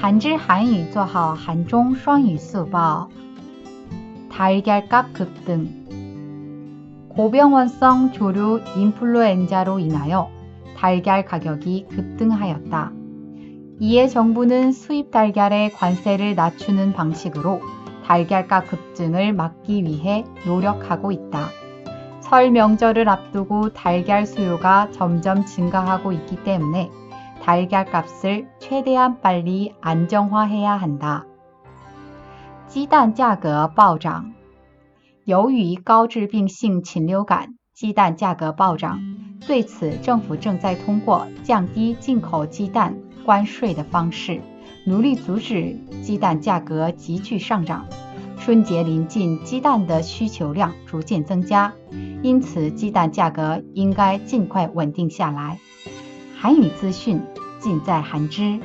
한질 한유 做好韩中双语速报 달걀값 급등 고병원성 조류 인플루엔자로 인하여 달걀 가격이 급등하였다. 이에 정부는 수입 달걀의 관세를 낮추는 방식으로 달걀가 급증을 막기 위해 노력하고 있다. 설 명절을 앞두고 달걀 수요가 점점 증가하고 있기 때문에 달걀 값을 최대한 빨리 안정화해야 한다. 鸡蛋价格暴涨。由于高致病性禽流感，鸡蛋价格暴涨。对此，政府正在通过降低进口鸡蛋关税的方式，努力阻止鸡蛋价格急剧上涨。春节临近，鸡蛋的需求量逐渐增加，因此鸡蛋价格应该尽快稳定下来。 韩语资讯尽在韩知。